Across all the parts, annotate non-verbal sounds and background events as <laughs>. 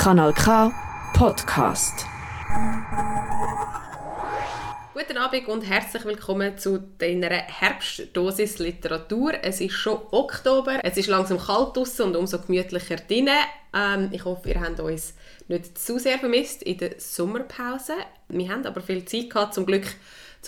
Kanal K Podcast. Guten Abend und herzlich willkommen zu deiner Herbstdosis Literatur. Es ist schon Oktober, es ist langsam kalt draußen und umso gemütlicher drinnen. Ähm, ich hoffe, ihr habt uns nicht zu sehr vermisst in der Sommerpause. Wir haben aber viel Zeit gehabt, zum Glück,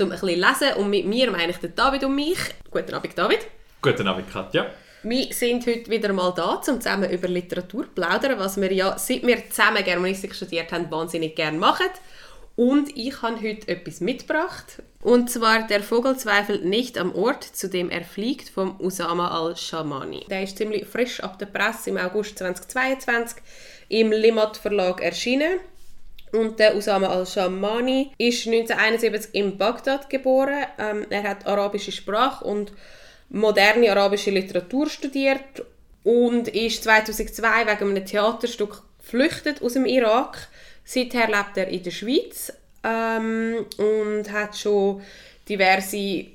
um ein bisschen lesen. Und mit mir meine ich den David und mich. Guten Abend, David. Guten Abend, Katja. Wir sind heute wieder mal da, um zusammen über Literatur zu plaudern, was wir ja, seit wir zusammen Germanistik studiert haben, wahnsinnig gerne machen. Und ich habe heute etwas mitgebracht. Und zwar «Der Vogel zweifelt nicht am Ort, zu dem er fliegt» von Usama al-Shamani. Der ist ziemlich frisch ab der Presse im August 2022 im Limat Verlag erschienen. Und der Usama al-Shamani ist 1971 in Bagdad geboren. Ähm, er hat arabische Sprache und moderne arabische Literatur studiert und ist 2002 wegen einem Theaterstück geflüchtet aus dem Irak. Seither lebt er in der Schweiz ähm, und hat schon diverse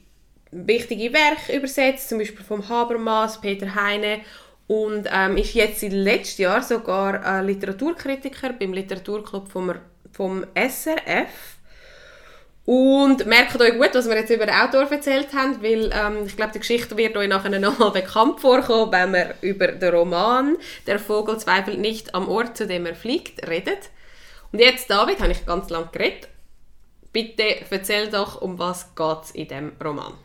wichtige Werke übersetzt, zum Beispiel vom Habermas, Peter Heine und ähm, ist jetzt seit letztem Jahr sogar äh, Literaturkritiker beim Literaturclub vom, vom SRF und merkt euch gut, was wir jetzt über den Autor erzählt haben, weil ähm, ich glaube, die Geschichte wird euch nachher nochmal bekannt vorkommen, wenn wir über den Roman «Der Vogel zweifelt nicht am Ort, zu dem er fliegt» redet. Und jetzt, David, habe ich ganz lange geredet. Bitte erzähl doch, um was es in dem Roman.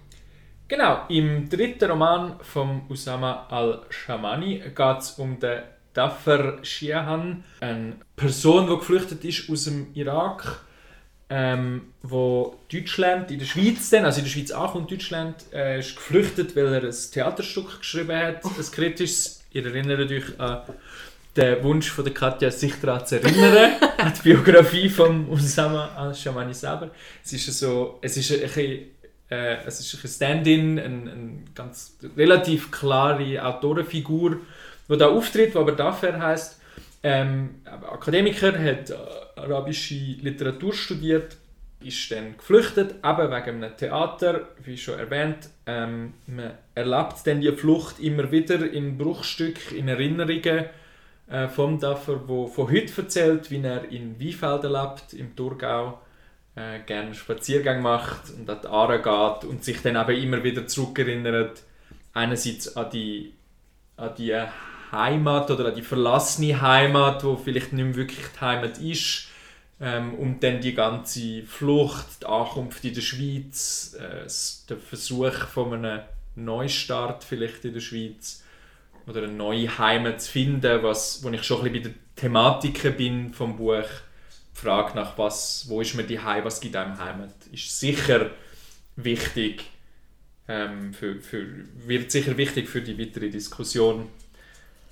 Genau, im dritten Roman von Usama al-Shamani geht es um den Dafar Shiahan, eine Person, die geflüchtet ist aus dem Irak ähm, wo Deutschland in der Schweiz dann, also in der Schweiz ankommt, Deutschland äh, ist geflüchtet, weil er ein Theaterstück geschrieben hat, ein kritisches. Ihr erinnert euch an den Wunsch von der Katja, sich daran zu erinnern, an die Biografie von Usama al-Shamani selber. Es ist so, es ist ein äh, es ist ein Stand-in, eine, eine ganz relativ klare Autorenfigur, die da auftritt, die aber dafür heißt ähm, Akademiker, hat äh, arabische Literatur studiert, ist dann geflüchtet, eben wegen einem Theater, wie schon erwähnt. Ähm, man erlebt dann die Flucht immer wieder in Bruchstück, in Erinnerungen äh, vom Daffer, wo von heute erzählt, wie er in Wiefelden lebt, im Thurgau, äh, gerne Spaziergang macht und an die Aare geht und sich dann eben immer wieder zurückerinnert, einerseits an die, an die Heimat oder die verlassene Heimat, wo vielleicht nicht mehr wirklich die Heimat ist. Ähm, und dann die ganze Flucht, die Ankunft in der Schweiz, äh, der Versuch von einem Neustart vielleicht in der Schweiz oder eine neue Heimat zu finden, was, wo ich schon ein bisschen bei der Thematik bin vom Buch. Die Frage nach was, wo ist mir die Heimat, was gibt einem Heimat, ist sicher wichtig, ähm, für, für, wird sicher wichtig für die weitere Diskussion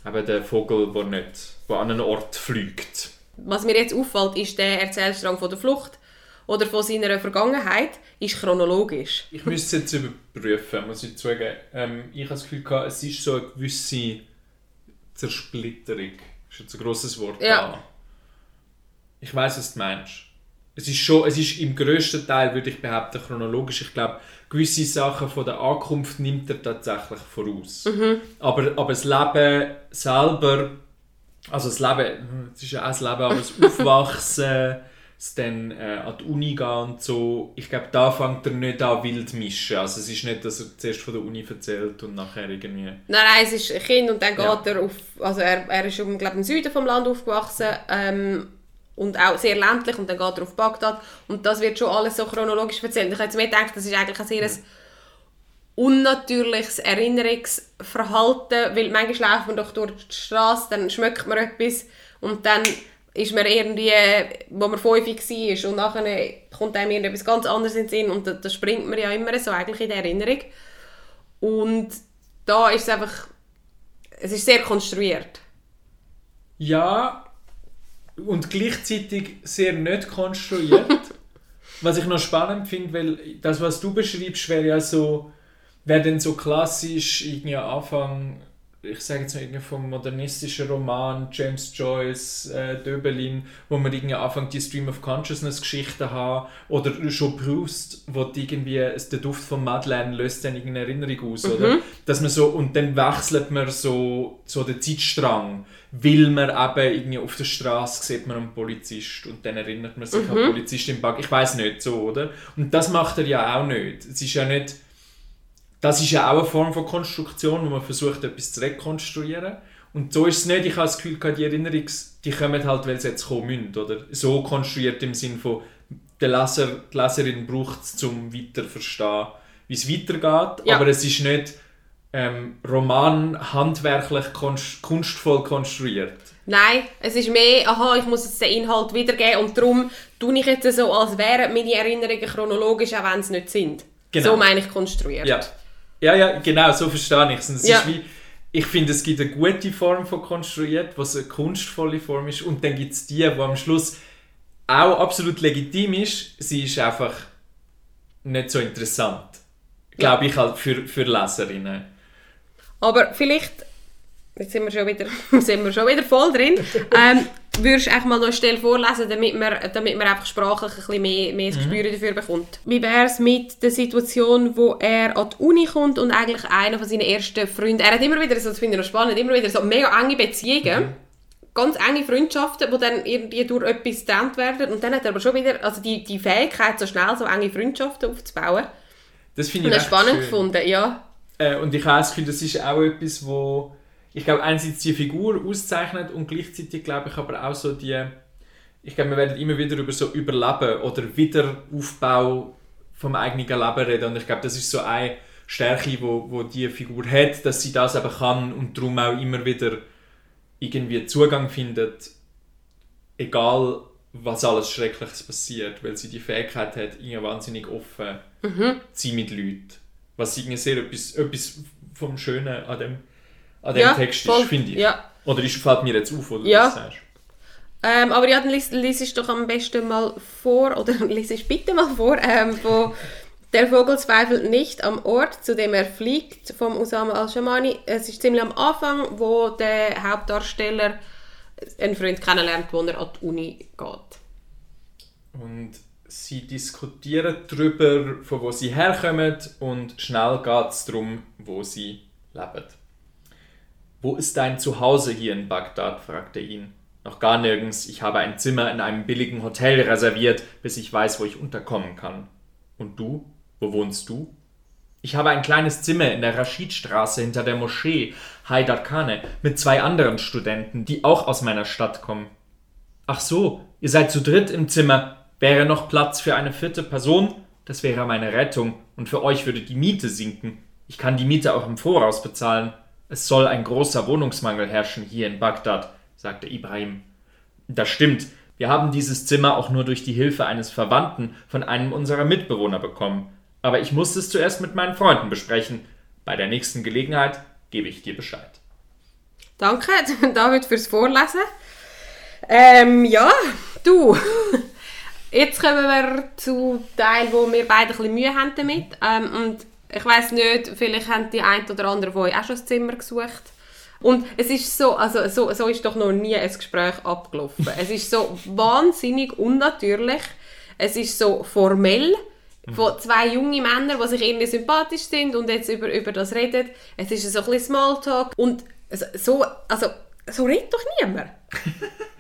eben der Vogel, der nicht der an einen Ort fliegt. Was mir jetzt auffällt, ist der Erzählstrang von der Flucht oder von seiner Vergangenheit ist chronologisch. Ich müsste es jetzt überprüfen, muss ich zugeben. Ähm, ich habe das Gefühl, gehabt, es ist so eine gewisse Zersplitterung. Das ist jetzt ein grosses Wort. Ja. Da. Ich weiß, was du meinst. Es ist schon, es ist im grössten Teil, würde ich behaupten, chronologisch. Ich glaube, gewisse Sachen von der Ankunft nimmt er tatsächlich voraus. Mhm. Aber, aber das Leben selber, also das Leben, es ist ja auch das Leben, aber das <laughs> Aufwachsen, das dann äh, an die Uni gehen und so, ich glaube, da fängt er nicht an wild mischen. Also es ist nicht, dass er zuerst von der Uni erzählt und nachher irgendwie... Nein, nein, es ist ein Kind und dann geht Ja. er auf, also er, er ist im, glaub, im Süden vom Land aufgewachsen ähm, und auch sehr ländlich und dann geht er auf Bagdad und das wird schon alles so chronologisch erzählt. Ich habe mir gedacht, das ist eigentlich ein sehr ein unnatürliches Erinnerungsverhalten, weil manchmal läuft man doch durch die Straße, dann schmeckt man etwas und dann ist man irgendwie, wo man fünf war und nachher kommt einem irgendetwas ganz anderes in den Sinn und da, da springt man ja immer so eigentlich in der Erinnerung. Und da ist es einfach, es ist sehr konstruiert. Ja, und gleichzeitig sehr nicht konstruiert. <laughs> was ich noch spannend finde, weil das, was du beschreibst, wäre ja so, wäre dann so klassisch irgendwie Anfang ich sage jetzt mal irgendwie vom modernistischen Roman, James Joyce, äh, Döbelin, wo man irgendwie anfängt, die Stream of Consciousness Geschichten haben, oder schon Proust, wo die irgendwie der Duft von Madeleine löst dann irgendeine Erinnerung aus, oder? Dass man so, und dann wechselt man so, so den Zeitstrang, weil man eben irgendwie auf der Straße sieht man einen Polizist und dann erinnert man sich an den Polizist im Bug. Ich weiß nicht so, oder? Und das macht er ja auch nicht. Es ist ja nicht das ist ja auch eine Form von Konstruktion, wo man versucht, etwas zu rekonstruieren. Und so ist es nicht. Ich habe das Gefühl, die Erinnerungen, die kommen halt, weil sie jetzt kommen müssen, oder? So konstruiert im Sinn von, der Leser, die Leserin braucht es, um weiter zu verstehen, wie es weitergeht. Ja. Aber es ist nicht ähm, Roman handwerklich konst kunstvoll konstruiert. Nein, es ist mehr, aha, ich muss jetzt den Inhalt wiedergeben und darum tue ich jetzt so, als wären meine Erinnerungen chronologisch, auch wenn sie nicht sind. Genau. So meine ich konstruiert. Ja. Ja, ja, genau, so verstehe ich es. Ja. wie, ich finde, es gibt eine gute Form von konstruiert, was eine kunstvolle Form ist. Und dann gibt es die, die am Schluss auch absolut legitim ist. Sie ist einfach nicht so interessant. Glaube ich halt für, für Leserinnen. Aber vielleicht, jetzt sind wir schon wieder, <laughs> sind wir schon wieder voll drin, ähm, würdest du einfach mal noch eine Stelle vorlesen, damit man, damit man einfach sprachlich ein bisschen mehr, mehr Mhm. Gespür dafür bekommt. Wie wäre es mit der Situation, wo er an die Uni kommt und eigentlich einer von seinen ersten Freunden, er hat immer wieder, das finde ich noch spannend, immer wieder so mega enge Beziehungen, Mhm. ganz enge Freundschaften, die dann irgendwie durch etwas getrennt werden und dann hat er aber schon wieder, also die, die Fähigkeit, so schnell so enge Freundschaften aufzubauen. Das finde ich spannend schön. gefunden, ja. Äh, und ich habe das Gefühl, das ist auch etwas, wo ich glaube, einerseits die Figur auszeichnet und gleichzeitig glaube ich aber auch so die, ich glaube, wir werden immer wieder über so Überleben oder Wiederaufbau vom eigenen Leben reden und ich glaube, das ist so eine Stärke, wo, wo die Figur hat, dass sie das eben kann und darum auch immer wieder irgendwie Zugang findet, egal was alles Schreckliches passiert, weil sie die Fähigkeit hat, irgendwie wahnsinnig offen zu sein mit Leuten. Was irgendwie sehr etwas, etwas vom Schönen an dem, an dem Ja, Text voll. ist, finde ich. Ja. Oder ist, fällt mir jetzt auf, oder Ja. du das sagst? Ähm, aber ja, dann lies, es doch am besten mal vor, oder <laughs> lies es bitte mal vor, ähm, wo der Vogel zweifelt nicht am Ort, zu dem er fliegt, vom Usama al-Shamani. Es ist ziemlich am Anfang, wo der Hauptdarsteller einen Freund kennenlernt, wo er an die Uni geht. Und sie diskutieren darüber, von wo sie herkommen und schnell geht es darum, wo sie leben. Wo ist dein Zuhause hier in Bagdad? fragte ihn. Noch gar nirgends. Ich habe ein Zimmer in einem billigen Hotel reserviert, bis ich weiß, wo ich unterkommen kann. Und du? Wo wohnst du? Ich habe ein kleines Zimmer in der Raschidstraße hinter der Moschee Haidarkane mit zwei anderen Studenten, die auch aus meiner Stadt kommen. Ach so, ihr seid zu dritt im Zimmer. Wäre noch Platz für eine vierte Person? Das wäre meine Rettung und für euch würde die Miete sinken. Ich kann die Miete auch im Voraus bezahlen. Es soll ein großer Wohnungsmangel herrschen hier in Bagdad, sagte Ibrahim. Das stimmt. Wir haben dieses Zimmer auch nur durch die Hilfe eines Verwandten von einem unserer Mitbewohner bekommen. Aber ich musste es zuerst mit meinen Freunden besprechen. Bei der nächsten Gelegenheit gebe ich dir Bescheid. Danke, <laughs> David, fürs Vorlesen. Ähm, ja, du. <laughs> Jetzt kommen wir zu Teil, wo wir beide ein bisschen Mühe haben damit. Ähm, und ich weiß nicht, vielleicht haben die ein oder andere von euch auch schon das Zimmer gesucht. Und es ist so, also so, so ist doch noch nie ein Gespräch abgelaufen. <laughs> es ist so wahnsinnig unnatürlich. Es ist so formell von zwei jungen Männern, die sich irgendwie sympathisch sind und jetzt über, über das reden. Es ist so ein bisschen Smalltalk und so, also, so redet doch niemand. <laughs>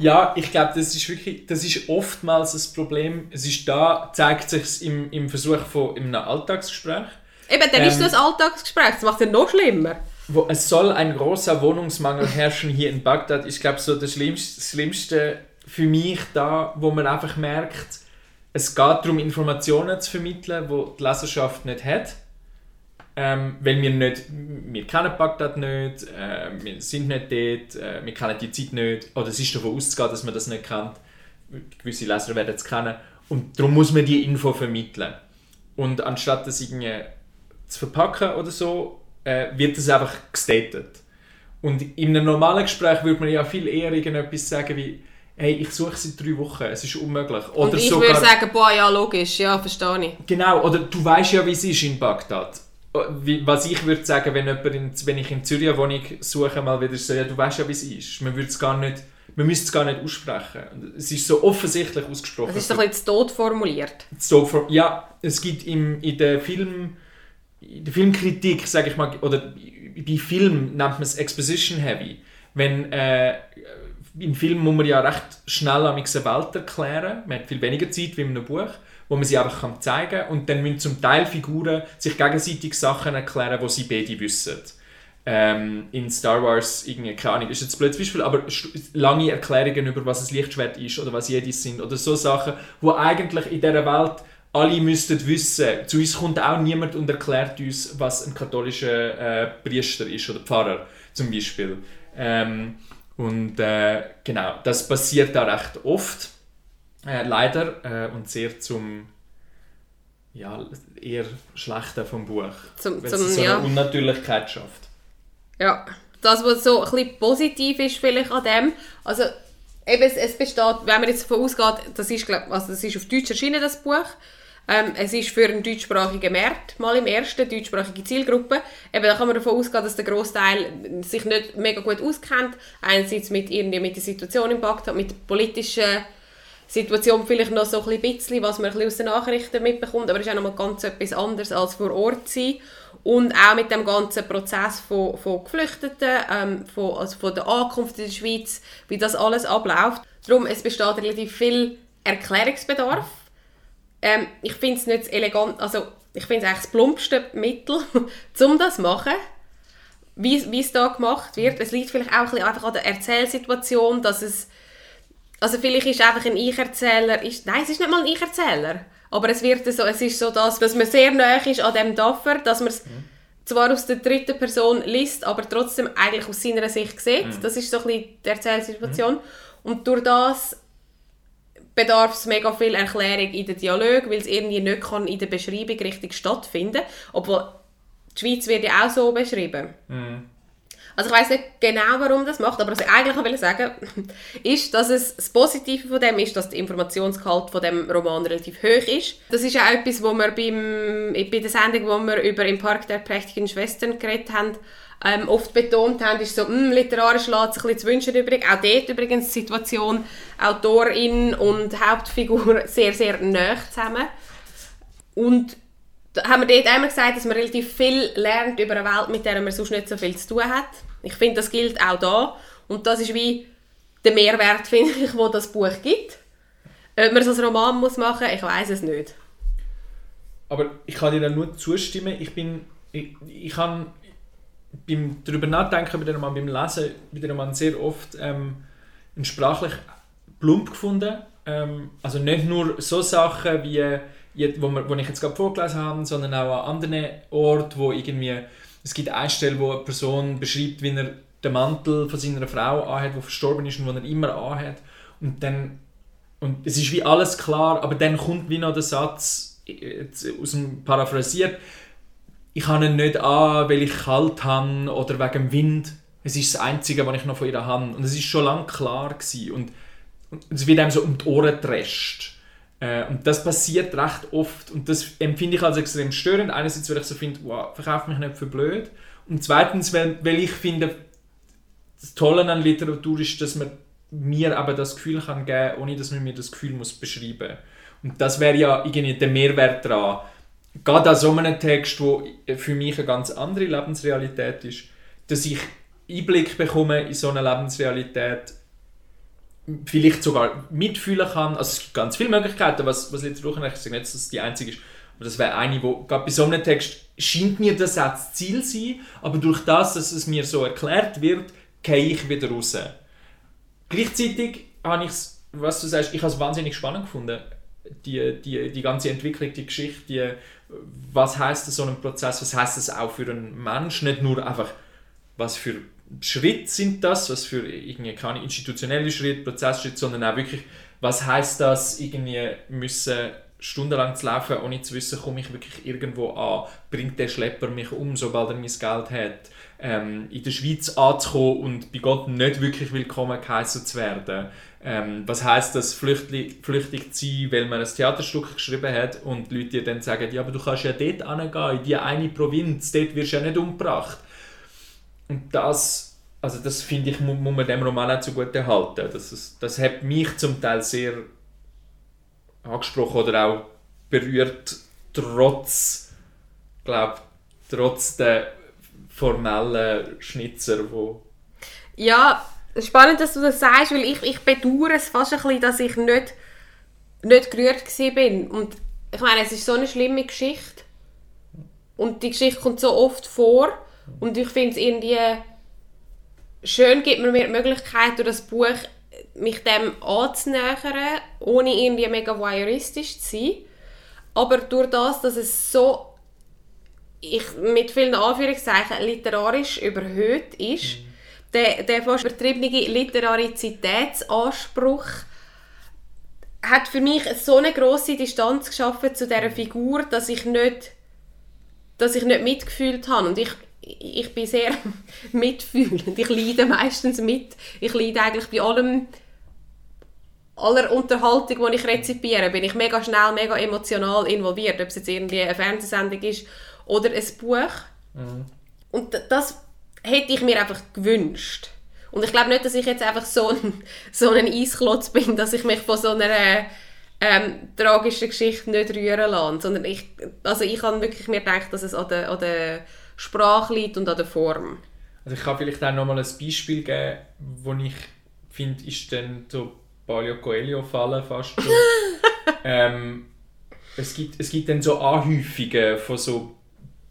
Ja, ich glaube, das ist wirklich, das ist oftmals das Problem. Es ist da, zeigt sich im, im Versuch von in einem Alltagsgespräch. Eben, dann ist Ähm. das Alltagsgespräch, das macht es noch schlimmer. Wo, es soll ein großer Wohnungsmangel herrschen hier in Bagdad. Ich glaube, so das Schlimmste, das Schlimmste für mich da, wo man einfach merkt, es geht darum, Informationen zu vermitteln, die die Leserschaft nicht hat. Ähm, weil wir nicht, wir kennen Bagdad nicht, äh, wir sind nicht dort, äh, wir kennen die Zeit nicht, oder es ist davon auszugehen, dass man das nicht kennt. Gewisse Leser werden es kennen. Und darum muss man die Info vermitteln. Und anstatt das irgendwie zu verpacken oder so, äh, wird das einfach gestatet. Und in einem normalen Gespräch würde man ja viel eher irgendetwas sagen wie «Hey, ich suche seit drei Wochen, es ist unmöglich.» Oder Und ich sogar, würde sagen, boah, ja, logisch, ja, verstehe ich. Genau, oder «Du weißt ja, wie es ist in Bagdad.» Wie, was ich würde sagen, wenn, jemand in, wenn ich in Zürich eine Wohnung suche, mal wieder so, ja, du weißt ja, wie es ist. Man würde es gar nicht, man müsste es gar nicht aussprechen. Es ist so offensichtlich ausgesprochen. Es ist so ein bisschen zu tot formuliert. Ja, es gibt im, in der Film, in der Filmkritik, sage ich mal, oder bei Film nennt man es Exposition Heavy. Wenn äh, im Film muss man ja recht schnell eine Welt erklären. Man hat viel weniger Zeit wie in einem Buch, wo man sie einfach zeigen kann. Und dann müssen zum Teil Figuren sich gegenseitig Sachen erklären, die sie beide wissen. Ähm, in Star Wars, irgendwie, keine Ahnung, ist jetzt blödes Beispiel, aber lange Erklärungen über was ein Lichtschwert ist oder was jedes sind oder so Sachen, wo eigentlich in dieser Welt alle müssten wissen. Zu uns kommt auch niemand und erklärt uns, was ein katholischer äh, Priester ist oder Pfarrer zum Beispiel. Ähm, und äh, genau, das passiert da recht oft, äh, leider, äh, und sehr zum ja, eher Schlechten vom Buch. Zum, weil zum, es so ja. eine Unnatürlichkeit schafft. Ja, das, was so ein bisschen positiv ist vielleicht an dem, also eben, es, es besteht, wenn man jetzt davon ausgeht, das ist, glaub, also das ist auf Deutsch erschienen, das Buch, ähm, es ist für einen deutschsprachigen Markt, mal im ersten, deutschsprachige Zielgruppe. Eben, da kann man davon ausgehen, dass der Großteil sich nicht mega gut auskennt. Einerseits mit, irgendwie mit der Situation im Bagdad, mit der politischen Situation vielleicht noch so ein bisschen, was man ein bisschen aus den Nachrichten mitbekommt, aber es ist auch noch mal ganz etwas anderes als vor Ort sein. Und auch mit dem ganzen Prozess von, von Geflüchteten, ähm, von, also von der Ankunft in der Schweiz, wie das alles abläuft. Darum, es besteht relativ viel Erklärungsbedarf. Ähm, ich finde es nicht elegant, also ich finde es eigentlich das plumpste Mittel, <laughs> um das zu machen, wie, wie es da gemacht wird. Es liegt vielleicht auch ein bisschen einfach an der Erzählsituation, dass es, also vielleicht ist einfach ein Ich-Erzähler, ist, nein, es ist nicht mal ein Ich-Erzähler, aber es wird so, es ist so, dass, dass man sehr nahe ist an dem Daffer, dass man es zwar aus der dritten Person liest, aber trotzdem eigentlich aus seiner Sicht sieht. Das ist so ein bisschen die Erzählsituation. Und durch das bedarf es mega viel Erklärung in den Dialog, weil es irgendwie nicht kann in der Beschreibung richtig stattfinden Obwohl die Schweiz wird ja auch so beschrieben. Also ich weiß nicht genau, warum das macht, aber was ich eigentlich will sagen <laughs> ist, dass es das Positive von dem ist, dass der Informationsgehalt von dem Roman relativ hoch ist. Das ist auch etwas, wo wir beim, bei der Sendung, wo wir über «Im Park der prächtigen Schwestern» geredet haben, ähm, oft betont haben, ist so, mh, literarisch lässt sich ein zu wünschen übrig. Auch dort übrigens die Situation Autorin und Hauptfigur <laughs> sehr, sehr nah zusammen. Und haben wir dort einmal gesagt, dass man relativ viel lernt über eine Welt, mit der man sonst nicht so viel zu tun hat. Ich finde, das gilt auch da. Und das ist wie der Mehrwert, <laughs> finde ich, wo das Buch gibt. Ob man es als Roman muss machen muss, ich weiß es nicht. Aber ich kann dir da nur zustimmen. Ich bin, ich, ich habe beim darüber nachdenken bei Roman, beim Lesen bei Roman sehr oft ähm, sprachlich plump gefunden. Ähm, also nicht nur so Sachen wie wo, wir, wo ich jetzt gerade vorgelesen habe, sondern auch an anderen Orten, wo irgendwie es gibt eine Stelle, wo eine Person beschreibt, wie er den Mantel von seiner Frau anhat, die verstorben ist und den er immer anhat. Und dann und es ist wie alles klar, aber dann kommt wie noch der Satz jetzt aus dem Paraphrasiert ich habe ihn nicht an, weil ich kalt habe oder wegen dem Wind. Es ist das Einzige, was ich noch von ihr habe. Und es ist schon lange klar gewesen. Und, und es wird einem so um die Ohren getrescht. Äh, und das passiert recht oft. Und das empfinde ich als extrem störend. Einerseits, weil ich so finde, wow, verkauf mich nicht für blöd. Und zweitens, weil, weil ich finde, das Tolle an Literatur ist, dass man mir aber das Gefühl kann geben, ohne dass man mir das Gefühl muss beschreiben. Und das wäre ja irgendwie der Mehrwert daran gerade an so einem Text, wo für mich eine ganz andere Lebensrealität ist, dass ich Einblick bekomme in so eine Lebensrealität, vielleicht sogar mitfühlen kann. Also es gibt ganz viele Möglichkeiten, was, was Literatur kann. Ich sage nicht, dass das die einzige ist, aber das wäre eine, wo gerade bei so einem Text scheint mir das auch das Ziel sein, aber durch das, dass es mir so erklärt wird, gehe ich wieder raus. Gleichzeitig habe ich was du sagst, ich habe es wahnsinnig spannend gefunden, die, die, die ganze Entwicklung, die Geschichte, die, was heißt so ein Prozess, was heißt das auch für einen Mensch, nicht nur einfach, was für Schritte sind das, was für irgendwie keine institutionelle Schritt, Prozessschritt, sondern auch wirklich, was heißt das, irgendwie müssen stundenlang zu laufen, ohne zu wissen, komme ich wirklich irgendwo an, bringt der Schlepper mich um, sobald er mein Geld hat, ähm, in der Schweiz anzukommen und bei Gott nicht wirklich willkommen geheißen zu werden. Ähm, was heißt das, flüchtig, zu sein, weil man ein Theaterstück geschrieben hat und Leute dir dann sagen, ja, aber du kannst ja dort hingehen, in die eine Provinz, dort wirst du ja nicht umgebracht. Und das, also das finde ich, muss, muss man dem Roman auch zugute halten. Das, ist, das hat mich zum Teil sehr angesprochen oder auch berührt, trotz, glaube trotz der formellen Schnitzer, wo Ja, spannend, dass du das sagst, weil ich, ich bedauere es fast ein bisschen, dass ich nicht, nicht gerührt bin. Und ich meine, es ist so eine schlimme Geschichte. Und die Geschichte kommt so oft vor. Und ich finde es irgendwie schön, gibt mir die Möglichkeit, durch das Buch mich dem anzunähern, ohne irgendwie mega voyeuristisch zu sein. Aber durch das, dass es so ich, mit vielen Anführungszeichen literarisch überhöht ist, mhm. der, der fast übertriebene Literarizitätsanspruch hat für mich so eine große Distanz geschaffen zu dieser Figur, dass ich nicht, dass ich nicht mitgefühlt habe. Und ich, ich bin sehr <laughs> mitfühlend. Ich leide meistens mit. Ich leide eigentlich bei allem, aller Unterhaltung, die ich rezipiere, bin ich mega schnell, mega emotional involviert. Ob es jetzt irgendwie eine Fernsehsendung ist oder ein Buch. Mhm. Und das hätte ich mir einfach gewünscht. Und ich glaube nicht, dass ich jetzt einfach so ein, <laughs> so ein Eisklotz bin, dass ich mich von so einer ähm, tragischen Geschichte nicht rühren lasse. Sondern ich, also ich habe wirklich mir gedacht, dass es an der, an der Sprache liegt und an der Form. Also ich kann vielleicht auch nochmal ein Beispiel geben, wo ich finde, ist dann so Palio Coelho fallen fast schon. <laughs> ähm, es, gibt, es gibt dann so Anhäufungen von so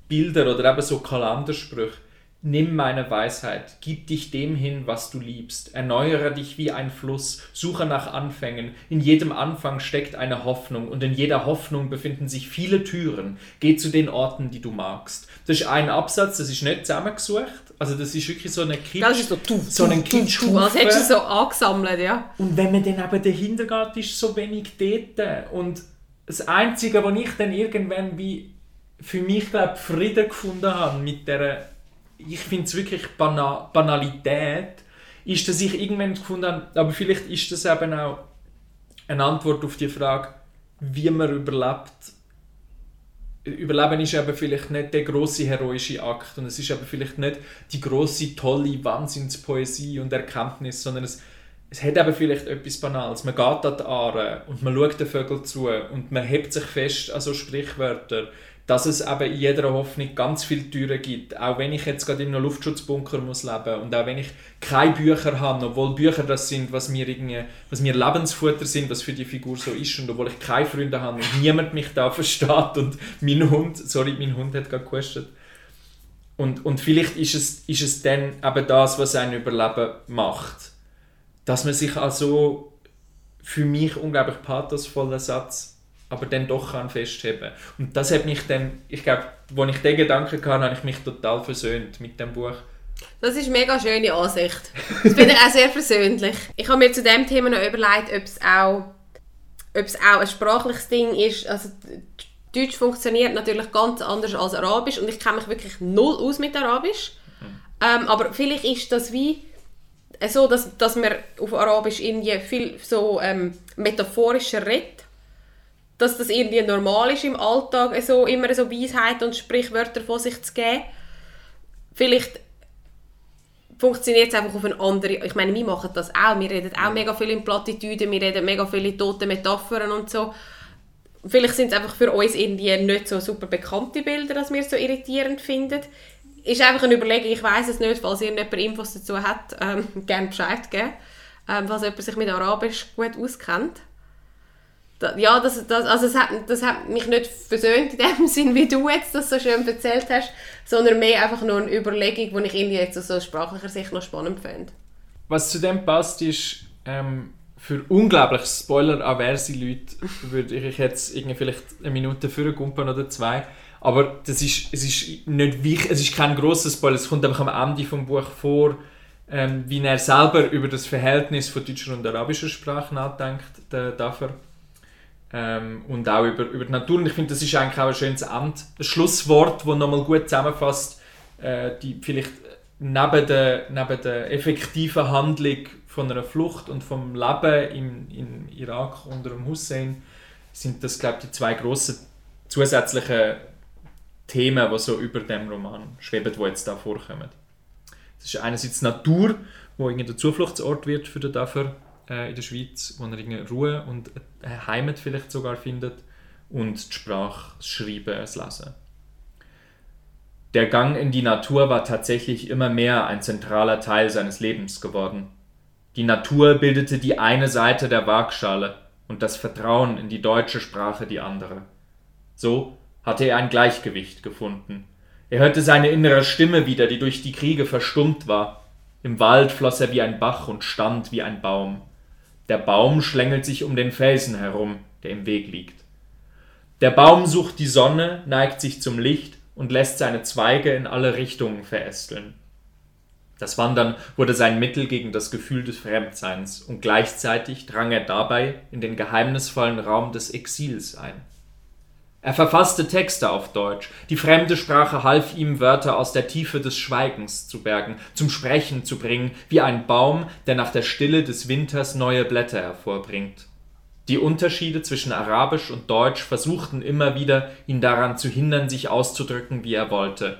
Bilder oder eben so Kalendersprüche. Nimm meine Weisheit, gib dich dem hin, was du liebst, erneuere dich wie ein Fluss, suche nach Anfängen, in jedem Anfang steckt eine Hoffnung und in jeder Hoffnung befinden sich viele Türen, geh zu den Orten, die du magst. Das ist ein Absatz, das ist nicht zusammengesucht, also das ist wirklich so eine Kitsch, das ist so, tu, so ein Kitsch. Was hättest du so angesammelt, ja. Und wenn man dann eben dahinter geht, ist so wenig dort und das Einzige, was ich dann irgendwann wie für mich glaube Frieden gefunden habe mit der ich finde es wirklich Bana Banalität ist, dass ich irgendwann gefunden habe, aber vielleicht ist das eben auch eine Antwort auf die Frage, wie man überlebt. Überleben ist eben vielleicht nicht der große heroische Akt und es ist eben vielleicht nicht die große tolle Wahnsinnspoesie und Erkenntnis, sondern es, es hat eben vielleicht etwas Banales. Man geht an die Aare und man schaut den Vögeln zu und man hebt sich fest an so Sprichwörter dass es eben in jeder Hoffnung ganz viele Türen gibt. Auch wenn ich jetzt gerade in einem Luftschutzbunker muss leben und auch wenn ich keine Bücher habe, obwohl Bücher das sind, was mir, irgendwie, was mir Lebensfutter sind, was für die Figur so ist und obwohl ich keine Freunde habe und niemand mich da <laughs> versteht und mein Hund, sorry, mein Hund hat gerade gequestet. Und, und vielleicht ist es, ist es dann eben das, was ein Überleben macht. Dass man sich also für mich unglaublich pathosvoller Satz aber dann doch kann festheben. Und das hat mich dann, ich glaube, als ich den Gedanken hatte, habe ich mich total versöhnt mit dem Buch. Das ist eine mega schöne Ansicht. Das finde ich auch sehr versöhnlich. Ich habe mir zu dem Thema noch überlegt, ob es auch, ob es auch ein sprachliches Ding ist. Also Deutsch funktioniert natürlich ganz anders als Arabisch und ich kenne mich wirklich null aus mit Arabisch. Mhm. Ähm, aber vielleicht ist das wie so, dass, dass man auf Arabisch irgendwie viel so ähm, metaphorischer redet dass das irgendwie normal ist im Alltag, so, immer so Weisheit und Sprichwörter von sich zu geben. Vielleicht funktioniert es einfach auf eine andere... Ich meine, wir machen das auch. Wir reden auch mega viel in Plattitüden, wir reden mega viele tote Metaphern und so. Vielleicht sind es einfach für uns irgendwie nicht so super bekannte Bilder, dass wir es so irritierend finden. Ist einfach eine Überlegung, ich weiß es nicht, falls irgendjemand Infos dazu hat, ähm, <laughs> gerne Bescheid geben. Ähm, falls jemand sich mit Arabisch gut auskennt ja, das, das, also das, hat, das hat mich nicht versöhnt in dem <laughs> Sinn, wie du jetzt das so schön erzählt hast, sondern mehr einfach nur eine Überlegung, die ich irgendwie jetzt aus so sprachlicher Sicht noch spannend finde. Was zu dem passt, ist, ähm, für unglaublich spoiler-averse Leute würde ich jetzt irgendwie vielleicht eine Minute vorgumpen oder zwei. Aber das ist, es ist nicht wichtig, es ist kein grosser Spoiler, es kommt einfach am Ende vom Buch vor, ähm, wie er selber über das Verhältnis von deutscher und arabischer Sprache nachdenkt, der Dafür ähm, und auch über, über die Natur. Und ich finde, das ist eigentlich auch ein schönes End, ein Schlusswort, das nochmal gut zusammenfasst, äh, die vielleicht neben der, neben der effektiven Handlung von einer Flucht und vom Leben im, im Irak unter dem Hussein sind das, glaube ich, die zwei grossen zusätzlichen Themen, die so über dem Roman schweben, die jetzt da vorkommen. Das ist einerseits Natur, wo der Zufluchtsort wird für den Dafür äh, in der Schweiz, wo er irgendwie Ruhe und eine Heimat vielleicht sogar findet und die Sprache, das Schreiben, das Lesen. Der Gang in die Natur war tatsächlich immer mehr ein zentraler Teil seines Lebens geworden. Die Natur bildete die eine Seite der Waagschale und das Vertrauen in die deutsche Sprache die andere. So hatte er ein Gleichgewicht gefunden. Er hörte seine innere Stimme wieder, die durch die Kriege verstummt war. Im Wald floss er wie ein Bach und stand wie ein Baum. Der Baum schlängelt sich um den Felsen herum, der im Weg liegt. Der Baum sucht die Sonne, neigt sich zum Licht und lässt seine Zweige in alle Richtungen verästeln. Das Wandern wurde sein Mittel gegen das Gefühl des Fremdseins, und gleichzeitig drang er dabei in den geheimnisvollen Raum des Exils ein. Er verfasste Texte auf Deutsch, die fremde Sprache half ihm, Wörter aus der Tiefe des Schweigens zu bergen, zum Sprechen zu bringen, wie ein Baum, der nach der Stille des Winters neue Blätter hervorbringt. Die Unterschiede zwischen Arabisch und Deutsch versuchten immer wieder, ihn daran zu hindern, sich auszudrücken, wie er wollte.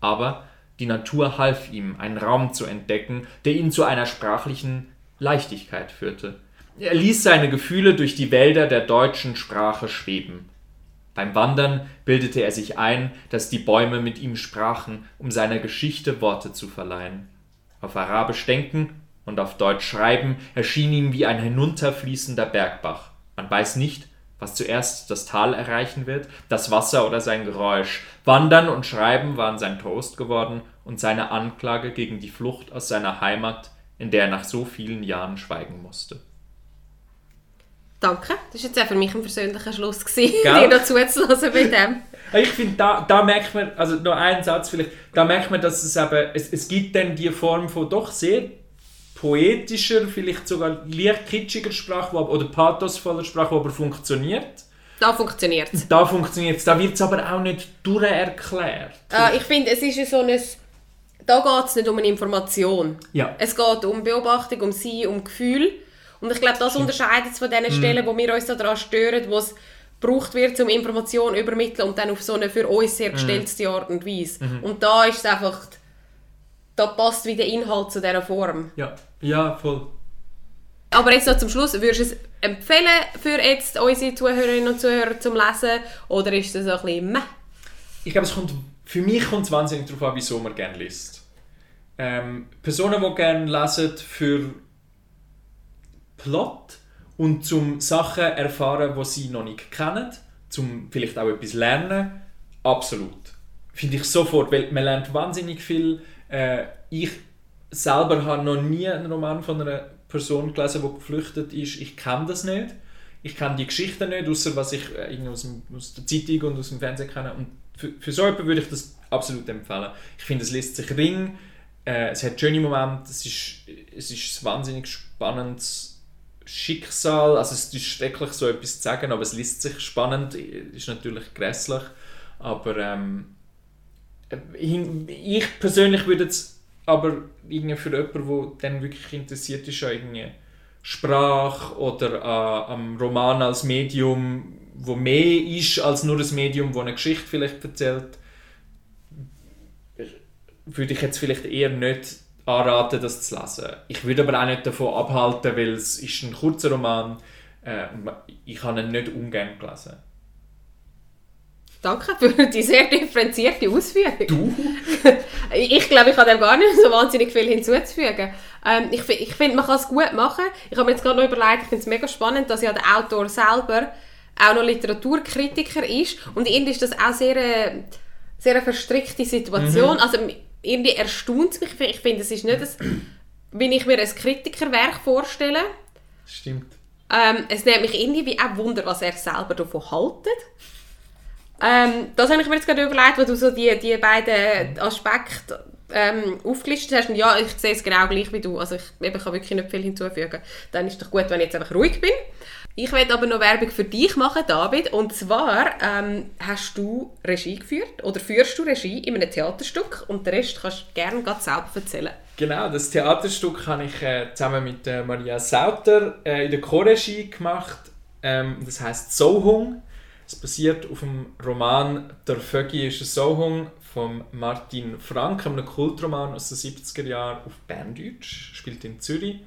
Aber die Natur half ihm, einen Raum zu entdecken, der ihn zu einer sprachlichen Leichtigkeit führte. Er ließ seine Gefühle durch die Wälder der deutschen Sprache schweben. Beim Wandern bildete er sich ein, dass die Bäume mit ihm sprachen, um seiner Geschichte Worte zu verleihen. Auf Arabisch denken und auf Deutsch schreiben erschien ihm wie ein hinunterfließender Bergbach. Man weiß nicht, was zuerst das Tal erreichen wird, das Wasser oder sein Geräusch. Wandern und Schreiben waren sein Trost geworden und seine Anklage gegen die Flucht aus seiner Heimat, in der er nach so vielen Jahren schweigen musste. Danke, das war jetzt auch für mich ein persönlicher Schluss, gewesen, <laughs> dir noch zuzulassen bei dem. Ich finde, da, da merkt man, also noch einen Satz vielleicht, da merkt man, dass es eben, es, es gibt dann die Form von doch sehr poetischer, vielleicht sogar leicht kitschiger Sprache oder pathosvoller Sprache, die aber funktioniert. Da funktioniert es. Da funktioniert es. Da wird es aber auch nicht durcherklärt. Äh, ich finde, es ist so ein... Da geht es nicht um eine Information. Ja. Es geht um Beobachtung, um Sein, um Gefühl. Und ich glaube, das unterscheidet es von den mhm. Stellen, wo wir uns daran stören, wo es gebraucht wird, um Informationen zu übermitteln und dann auf so eine für uns sehr mhm. gestellte Art und Weise. Mhm. Und da ist es einfach da passt wie der Inhalt zu dieser Form. Ja, ja, voll. Aber jetzt noch zum Schluss, würdest du es empfehlen für jetzt unsere Zuhörerinnen und Zuhörer zum Lesen oder ist das ein bisschen meh? Ich glaube, es kommt, für mich kommt es wahnsinnig darauf an, wieso man gerne liest. Ähm, Personen, die gerne lesen für Plot und zum Sachen erfahren, die sie noch nicht kennen, zum vielleicht auch etwas lernen, absolut. Finde ich sofort, weil man lernt wahnsinnig viel äh, ich selber habe noch nie einen Roman von einer Person gelesen, die geflüchtet ist. Ich kenne das nicht. Ich kenne die Geschichte nicht, außer was ich äh, aus, dem, aus, der Zeitung und aus dem Fernsehen kenne. Und für, für so jemanden würde ich das absolut empfehlen. Ich finde, es liest sich ring, äh, es hat schöne Momente, es ist, es ist ein wahnsinnig spannendes Schicksal. Also es ist schrecklich, so etwas zu sagen, aber es liest sich spannend, ist natürlich grässlich. Aber ähm, ich persönlich würde jetzt aber irgendwie für jemanden, der dann wirklich interessiert ist an irgendwie Sprache oder an, am Roman als Medium, wo mehr ist als nur ein Medium, wo eine Geschichte vielleicht erzählt, würde ich jetzt vielleicht eher nicht anraten, das zu lesen. Ich würde aber auch nicht davon abhalten, weil es ist ein kurzer Roman äh, ich habe ihn nicht ungern gelesen. Danke für die sehr differenzierte Ausführung. Du? <laughs> ich glaube, ich habe dem gar nicht so wahnsinnig viel hinzuzufügen. Ähm, ich ich finde, man kann es gut machen. Ich habe mir jetzt gerade noch überlegt, ich finde es mega spannend, dass ja der Autor selber auch noch Literaturkritiker ist. Und irgendwie ist das auch sehr, äh, sehr eine verstrickte Situation. Mhm. Also irgendwie erstaunt es mich. Ich finde, es ist nicht, ein, wenn ich mir ein Kritikerwerk vorstelle. Stimmt. Ähm, es nimmt mich irgendwie auch Wunder, was er selber davon haltet. Ähm, das habe ich mir jetzt gerade überlegt, wo du so die, die beiden Aspekte ähm, aufgelistet hast und ja, ich sehe es genau gleich wie du, also ich, eben, kann wirklich nicht viel hinzufügen, dann ist es doch gut, wenn ich jetzt einfach ruhig bin. Ich werde aber noch Werbung für dich machen, David, und zwar ähm, hast du Regie geführt oder führst du Regie in einem Theaterstück und den Rest kannst du gerne selber erzählen. Genau, das Theaterstück habe ich äh, zusammen mit äh, Maria Sauter äh, in der Choregie gemacht. Ähm, das heißt Sohung. Es basiert auf dem Roman Der Vögi ist ein Sohung von Martin Frank, einem Kultroman aus den 70er Jahren auf Berndeutsch, spielt in Zürich.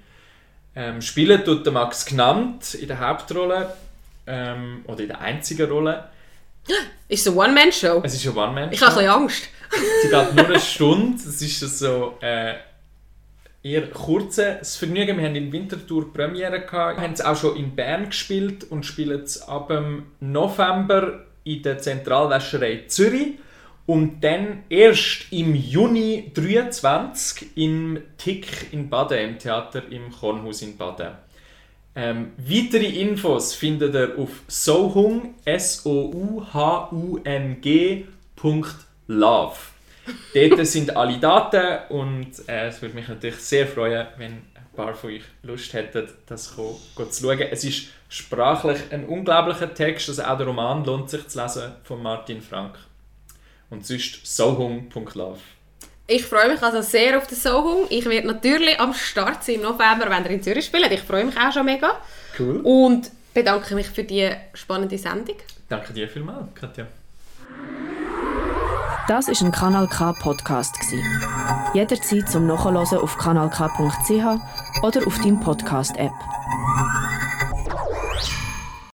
Ähm, spielen tut der Max Gnant in der Hauptrolle ähm, oder in der einzigen Rolle. <gasps> Ist es eine One-Man-Show? Es ist eine One-Man-Show. Ich habe ein bisschen Angst. Sie geht nur eine <laughs> Stunde. Es ist so äh, eher kurzes Vergnügen. Wir haben in Winterthur Premiere gehabt. Wir haben es auch schon in Bern gespielt und spielen es ab dem November in der Zentralwäscherei Zürich. Und dann erst im Juni 23 im Tick in Baden, im Theater im Kornhaus in Baden. Ähm, weitere Infos findet ihr auf sohung, s o u h u n g.love. Dort <laughs> sind alle Daten und äh, es würde mich natürlich sehr freuen, wenn ein paar von euch Lust hätten, das zu schauen. Es ist sprachlich ein unglaublicher Text, also auch der Roman lohnt sich zu lesen von Martin Frank. Und sonst sohung.love. Ich freue mich also sehr auf den Sohung. Ich werde natürlich am Start sein im November, wenn er in Zürich spielt. Ich freue mich auch schon mega. Cool. Und bedanke mich für die spannende Sendung. Danke dir vielmals, Katja. Das ist ein Kanal K Podcast gsi. Jederzeit zum Nachhören auf kanalk.ch oder auf deinem Podcast App.